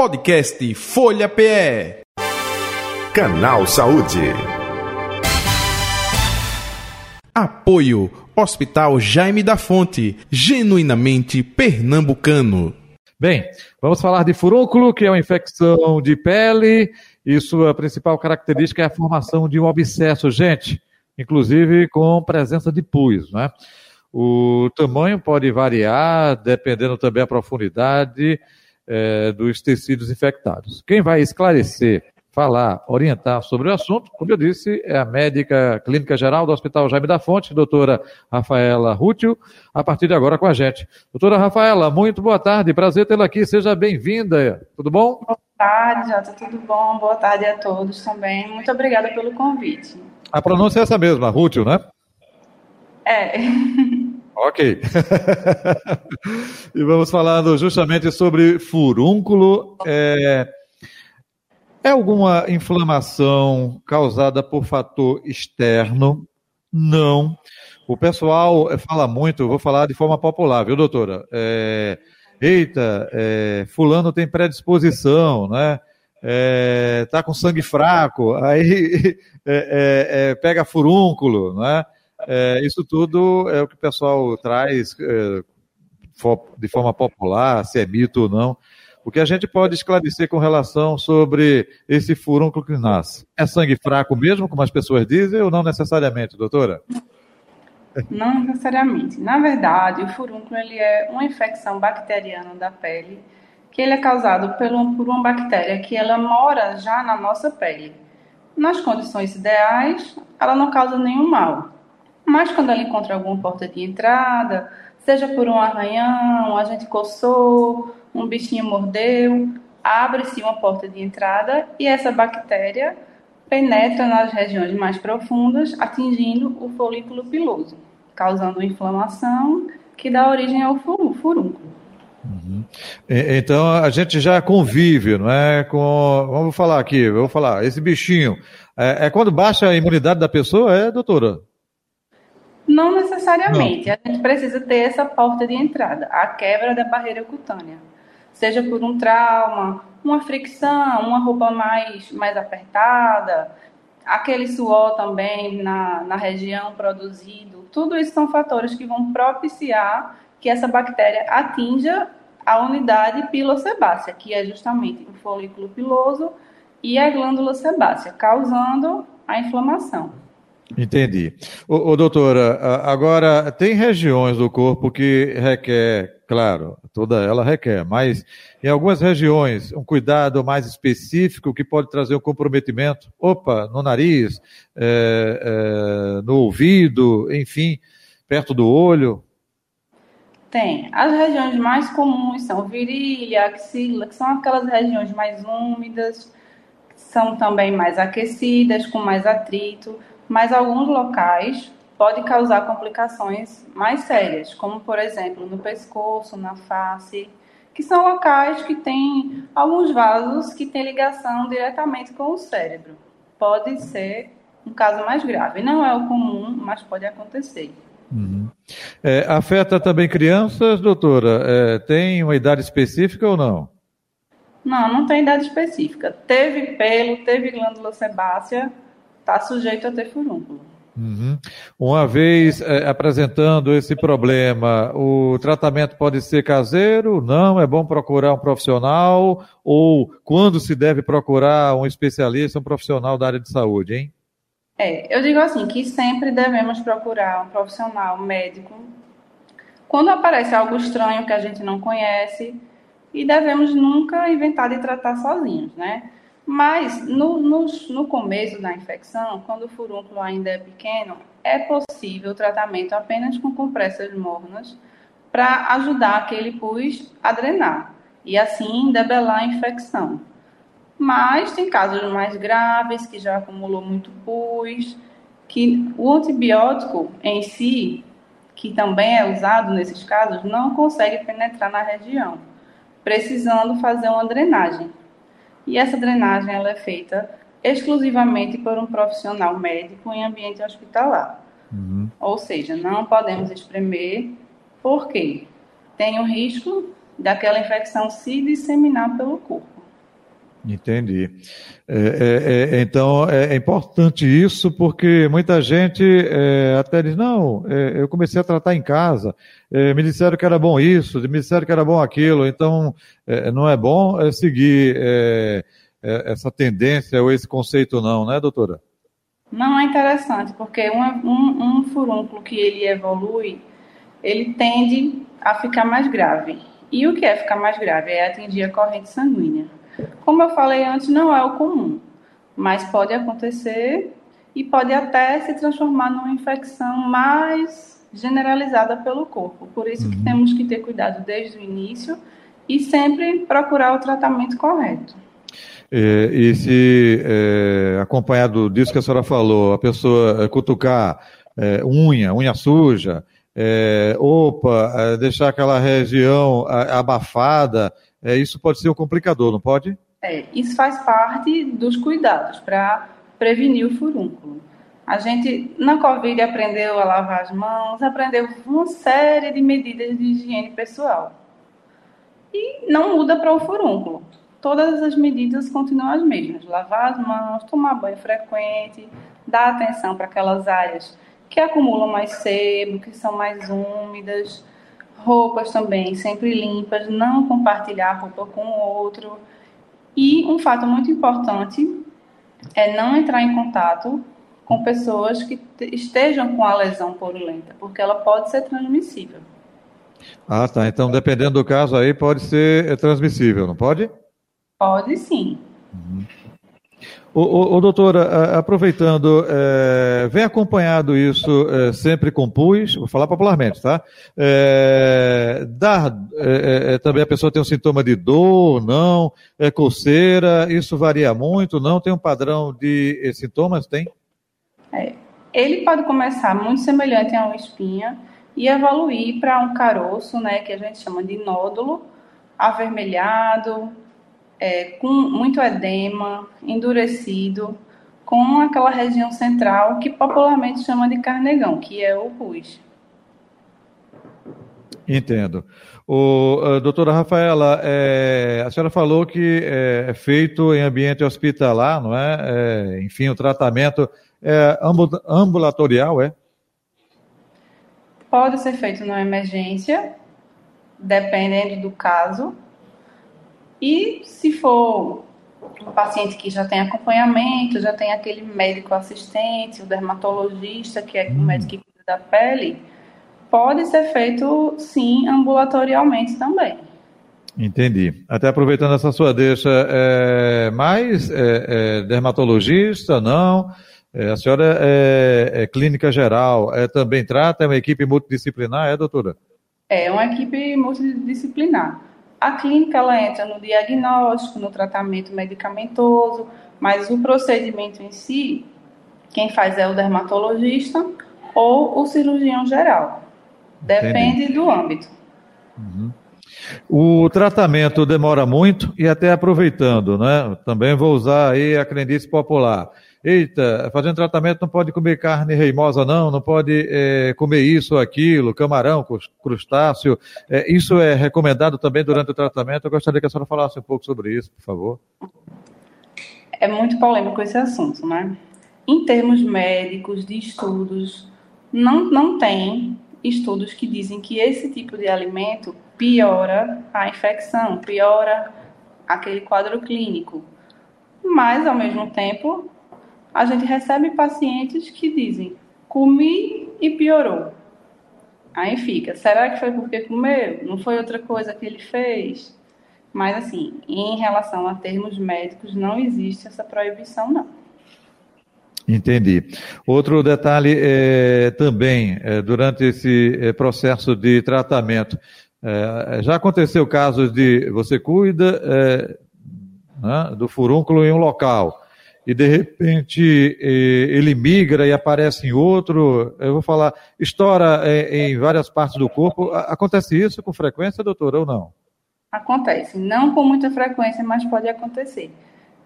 Podcast Folha PE. Canal Saúde. Apoio Hospital Jaime da Fonte, genuinamente pernambucano. Bem, vamos falar de furúnculo, que é uma infecção de pele e sua principal característica é a formação de um abscesso, gente, inclusive com presença de pus, né? O tamanho pode variar, dependendo também da profundidade é, dos tecidos infectados. Quem vai esclarecer, falar, orientar sobre o assunto, como eu disse, é a médica clínica geral do Hospital Jaime da Fonte, doutora Rafaela Rútil, a partir de agora com a gente. Doutora Rafaela, muito boa tarde, prazer tê-la aqui, seja bem-vinda, tudo bom? Boa tarde, Jota, tudo bom? Boa tarde a todos também, muito obrigada pelo convite. A pronúncia é essa mesma, Rútil, né? É. Ok. e vamos falando justamente sobre furúnculo. É, é alguma inflamação causada por fator externo? Não. O pessoal fala muito, vou falar de forma popular, viu, doutora? É, eita, é, fulano tem predisposição, né? É, tá com sangue fraco, aí é, é, é, pega furúnculo, né? É, isso tudo é o que o pessoal traz é, de forma popular, se é mito ou não. O que a gente pode esclarecer com relação sobre esse furúnculo que nasce? É sangue fraco mesmo, como as pessoas dizem, ou não necessariamente, doutora? Não necessariamente. Na verdade, o furúnculo ele é uma infecção bacteriana da pele, que ele é causado por, uma bactéria que ela mora já na nossa pele. Nas condições ideais, ela não causa nenhum mal. Mas quando ela encontra alguma porta de entrada, seja por um arranhão, a gente coçou, um bichinho mordeu, abre-se uma porta de entrada e essa bactéria penetra nas regiões mais profundas, atingindo o folículo piloso, causando inflamação que dá origem ao furúnculo. Uhum. Então a gente já convive, não é? Com, vamos falar aqui, vou falar, esse bichinho é, é quando baixa a imunidade da pessoa, é, doutora? Não necessariamente. Não. A gente precisa ter essa porta de entrada, a quebra da barreira cutânea. Seja por um trauma, uma fricção, uma roupa mais, mais apertada, aquele suor também na, na região produzido. Tudo isso são fatores que vão propiciar que essa bactéria atinja a unidade pilosebácea, que é justamente o folículo piloso e a glândula sebácea, causando a inflamação. Entendi. Ô, doutora, agora tem regiões do corpo que requer, claro, toda ela requer, mas em algumas regiões um cuidado mais específico que pode trazer um comprometimento, opa, no nariz, é, é, no ouvido, enfim, perto do olho. Tem. As regiões mais comuns são virilha, axila, que são aquelas regiões mais úmidas, são também mais aquecidas, com mais atrito mas alguns locais pode causar complicações mais sérias, como por exemplo no pescoço, na face, que são locais que têm alguns vasos que têm ligação diretamente com o cérebro. Pode ser um caso mais grave. Não é o comum, mas pode acontecer. Uhum. É, afeta também crianças, doutora? É, tem uma idade específica ou não? Não, não tem idade específica. Teve pelo, teve glândula sebácea, está sujeito a ter furúnculo. Uhum. Uma vez é, apresentando esse problema, o tratamento pode ser caseiro? Não? É bom procurar um profissional? Ou quando se deve procurar um especialista, um profissional da área de saúde, hein? É, eu digo assim, que sempre devemos procurar um profissional um médico quando aparece algo estranho que a gente não conhece e devemos nunca inventar de tratar sozinhos, né? Mas no, no, no começo da infecção, quando o furúnculo ainda é pequeno, é possível o tratamento apenas com compressas mornas para ajudar aquele pus a drenar e assim debelar a infecção. Mas tem casos mais graves que já acumulou muito pus, que o antibiótico em si, que também é usado nesses casos, não consegue penetrar na região, precisando fazer uma drenagem. E essa drenagem ela é feita exclusivamente por um profissional médico em ambiente hospitalar. Uhum. Ou seja, não podemos espremer, porque tem o risco daquela infecção se disseminar pelo corpo. Entendi. É, é, é, então é, é, importante isso porque muita gente é, até diz, não, é, eu comecei a tratar em casa, me disseram que era bom isso, me disseram que era bom aquilo, então não é bom seguir essa tendência ou esse conceito não, né, doutora? Não é interessante, porque um, um, um furúnculo que ele evolui, ele tende a ficar mais grave. E o que é ficar mais grave? É atingir a corrente sanguínea. Como eu falei antes, não é o comum, mas pode acontecer e pode até se transformar numa infecção mais generalizada pelo corpo. Por isso uhum. que temos que ter cuidado desde o início e sempre procurar o tratamento correto. É, e se é, acompanhado disso que a senhora falou, a pessoa é, cutucar é, unha, unha suja, é, opa, deixar aquela região abafada, é, isso pode ser um complicador, não pode? É, isso faz parte dos cuidados para prevenir o furúnculo. A gente, na Covid, aprendeu a lavar as mãos, aprendeu uma série de medidas de higiene pessoal. E não muda para o furúnculo. Todas as medidas continuam as mesmas: lavar as mãos, tomar banho frequente, dar atenção para aquelas áreas que acumulam mais sebo, que são mais úmidas, roupas também sempre limpas, não compartilhar roupa com o outro. E um fato muito importante é não entrar em contato com pessoas que estejam com a lesão purulenta, porque ela pode ser transmissível. Ah, tá. Então, dependendo do caso aí, pode ser é, transmissível, não pode? Pode sim. Uhum. O, o, o doutora, aproveitando, é, vem acompanhado isso é, sempre com pus, vou falar popularmente, tá? É, dá, é, é, também a pessoa tem um sintoma de dor, não, é coceira, isso varia muito, não? Tem um padrão de é, sintomas? Tem? ele pode começar muito semelhante a uma espinha e evoluir para um caroço, né, que a gente chama de nódulo, avermelhado, é, com muito edema, endurecido, com aquela região central que popularmente chama de carnegão, que é o pus. Entendo. O, a doutora Rafaela, é, a senhora falou que é, é feito em ambiente hospitalar, não é? é enfim, o tratamento é ambulatorial, é? Pode ser feito na emergência, dependendo do caso, e se for um paciente que já tem acompanhamento, já tem aquele médico assistente, o dermatologista, que é o hum. médico que cuida da pele, pode ser feito sim ambulatorialmente também. Entendi. Até aproveitando essa sua deixa, é, mais é, é, dermatologista, não? É, a senhora é, é, clínica geral, é, também trata, é uma equipe multidisciplinar, é, doutora? É uma equipe multidisciplinar. A clínica ela entra no diagnóstico, no tratamento medicamentoso, mas o procedimento em si, quem faz é o dermatologista ou o cirurgião geral. Depende Entendi. do âmbito. Uhum. O tratamento demora muito e até aproveitando, né? Também vou usar aí a crendice popular eita, fazendo tratamento não pode comer carne reimosa, não, não pode é, comer isso ou aquilo, camarão, crustáceo. É, isso é recomendado também durante o tratamento. Eu gostaria que a senhora falasse um pouco sobre isso, por favor. É muito polêmico esse assunto, né? Em termos médicos, de estudos, não, não tem estudos que dizem que esse tipo de alimento piora a infecção, piora aquele quadro clínico. Mas, ao mesmo tempo, a gente recebe pacientes que dizem: comi e piorou. Aí fica: será que foi porque comeu? Não foi outra coisa que ele fez? Mas, assim, em relação a termos médicos, não existe essa proibição, não. Entendi. Outro detalhe é, também, é, durante esse é, processo de tratamento, é, já aconteceu casos de você cuida é, né, do furúnculo em um local, e de repente ele migra e aparece em outro, eu vou falar, estoura em várias partes do corpo. Acontece isso com frequência, doutora, ou não? Acontece, não com muita frequência, mas pode acontecer.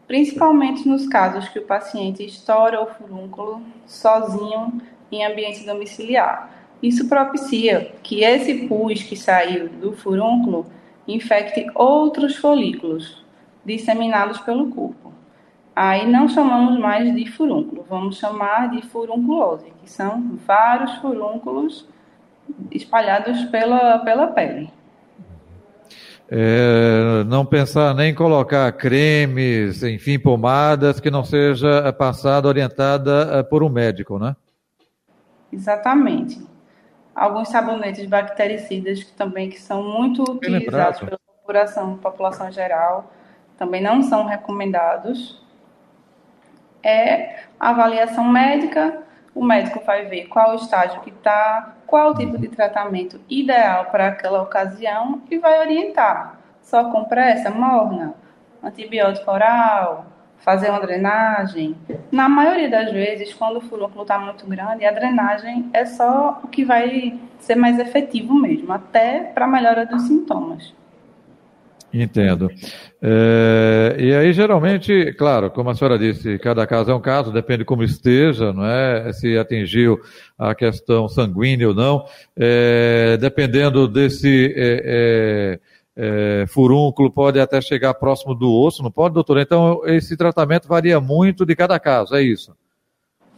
Principalmente nos casos que o paciente estoura o furúnculo sozinho em ambiente domiciliar. Isso propicia que esse pus que saiu do furúnculo infecte outros folículos disseminados pelo corpo. Aí não chamamos mais de furúnculo, vamos chamar de furunculose, que são vários furúnculos espalhados pela, pela pele. É, não pensar nem em colocar cremes, enfim, pomadas que não seja passada, orientada eh, por um médico, né? Exatamente. Alguns sabonetes bactericidas que também que são muito utilizados pela população, população geral, também não são recomendados é a avaliação médica. O médico vai ver qual o estágio que está, qual o tipo de tratamento ideal para aquela ocasião e vai orientar. Só compressa, morna, antibiótico oral, fazer uma drenagem. Na maioria das vezes, quando o furúnculo está muito grande, a drenagem é só o que vai ser mais efetivo mesmo, até para melhora dos sintomas. Entendo. É, e aí, geralmente, claro, como a senhora disse, cada caso é um caso, depende como esteja, não é? Se atingiu a questão sanguínea ou não. É, dependendo desse é, é, é furúnculo, pode até chegar próximo do osso, não pode, doutora? Então, esse tratamento varia muito de cada caso, é isso?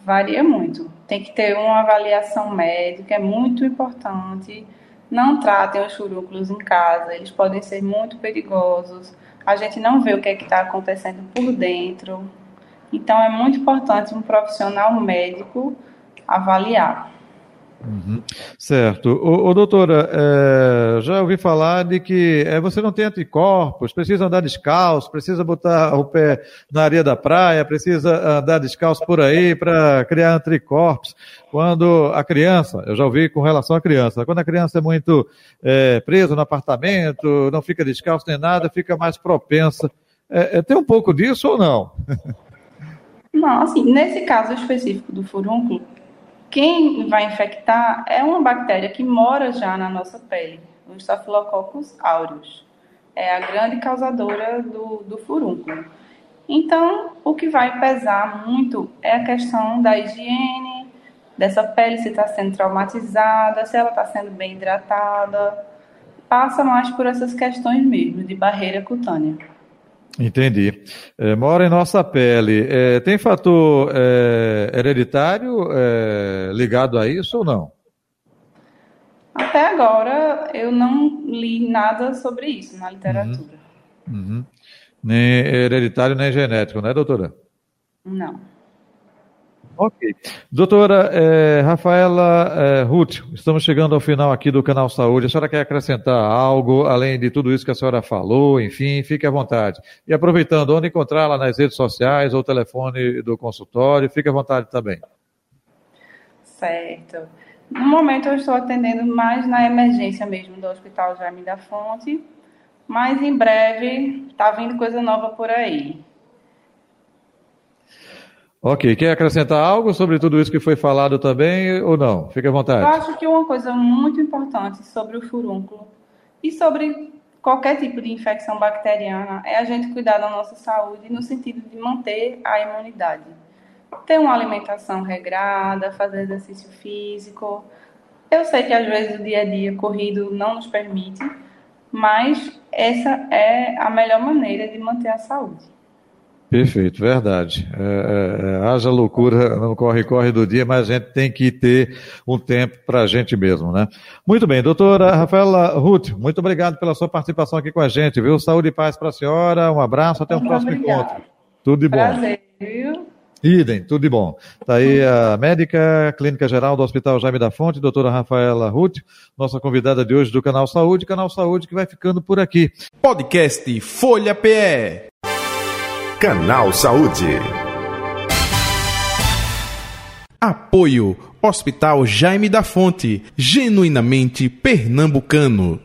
Varia muito. Tem que ter uma avaliação médica, é muito importante não tratem os furúnculos em casa, eles podem ser muito perigosos. A gente não vê o que é está acontecendo por dentro. Então, é muito importante um profissional médico avaliar. Uhum. Certo. Ô doutora, é, já ouvi falar de que é, você não tem anticorpos, precisa andar descalço, precisa botar o pé na areia da praia, precisa andar descalço por aí para criar anticorpos. Quando a criança, eu já ouvi com relação à criança, quando a criança é muito é, presa no apartamento, não fica descalço nem nada, fica mais propensa. É, é tem um pouco disso ou não? Não, assim, nesse caso específico do furúnculo, quem vai infectar é uma bactéria que mora já na nossa pele, o Staphylococcus aureus. É a grande causadora do, do furúnculo. Então, o que vai pesar muito é a questão da higiene, dessa pele se está sendo traumatizada, se ela está sendo bem hidratada. Passa mais por essas questões mesmo, de barreira cutânea. Entendi. É, mora em nossa pele. É, tem fator é, hereditário é, ligado a isso ou não? Até agora eu não li nada sobre isso na literatura. Uhum. Uhum. Nem hereditário nem genético, né, doutora? Não. Ok. Doutora é, Rafaela é, Ruth, estamos chegando ao final aqui do Canal Saúde. A senhora quer acrescentar algo, além de tudo isso que a senhora falou, enfim, fique à vontade. E aproveitando, onde encontrá-la nas redes sociais ou telefone do consultório, fique à vontade também. Certo. No momento eu estou atendendo mais na emergência mesmo do Hospital Jaime da Fonte, mas em breve está vindo coisa nova por aí. Ok, quer acrescentar algo sobre tudo isso que foi falado também ou não? Fique à vontade. Eu acho que uma coisa muito importante sobre o furúnculo e sobre qualquer tipo de infecção bacteriana é a gente cuidar da nossa saúde no sentido de manter a imunidade. Ter uma alimentação regrada, fazer exercício físico. Eu sei que às vezes o dia a dia corrido não nos permite, mas essa é a melhor maneira de manter a saúde. Perfeito, verdade. É, é, é, haja loucura no corre-corre do dia, mas a gente tem que ter um tempo para a gente mesmo, né? Muito bem, doutora Rafaela Ruth, muito obrigado pela sua participação aqui com a gente, viu? Saúde e paz para a senhora, um abraço, até o um próximo obrigada. encontro. Tudo de bom. Prazer, viu? Idem, tudo de bom. Está aí a médica clínica geral do Hospital Jaime da Fonte, doutora Rafaela Ruth, nossa convidada de hoje do Canal Saúde, Canal Saúde que vai ficando por aqui. Podcast Folha PE. Canal Saúde. Apoio Hospital Jaime da Fonte, genuinamente pernambucano.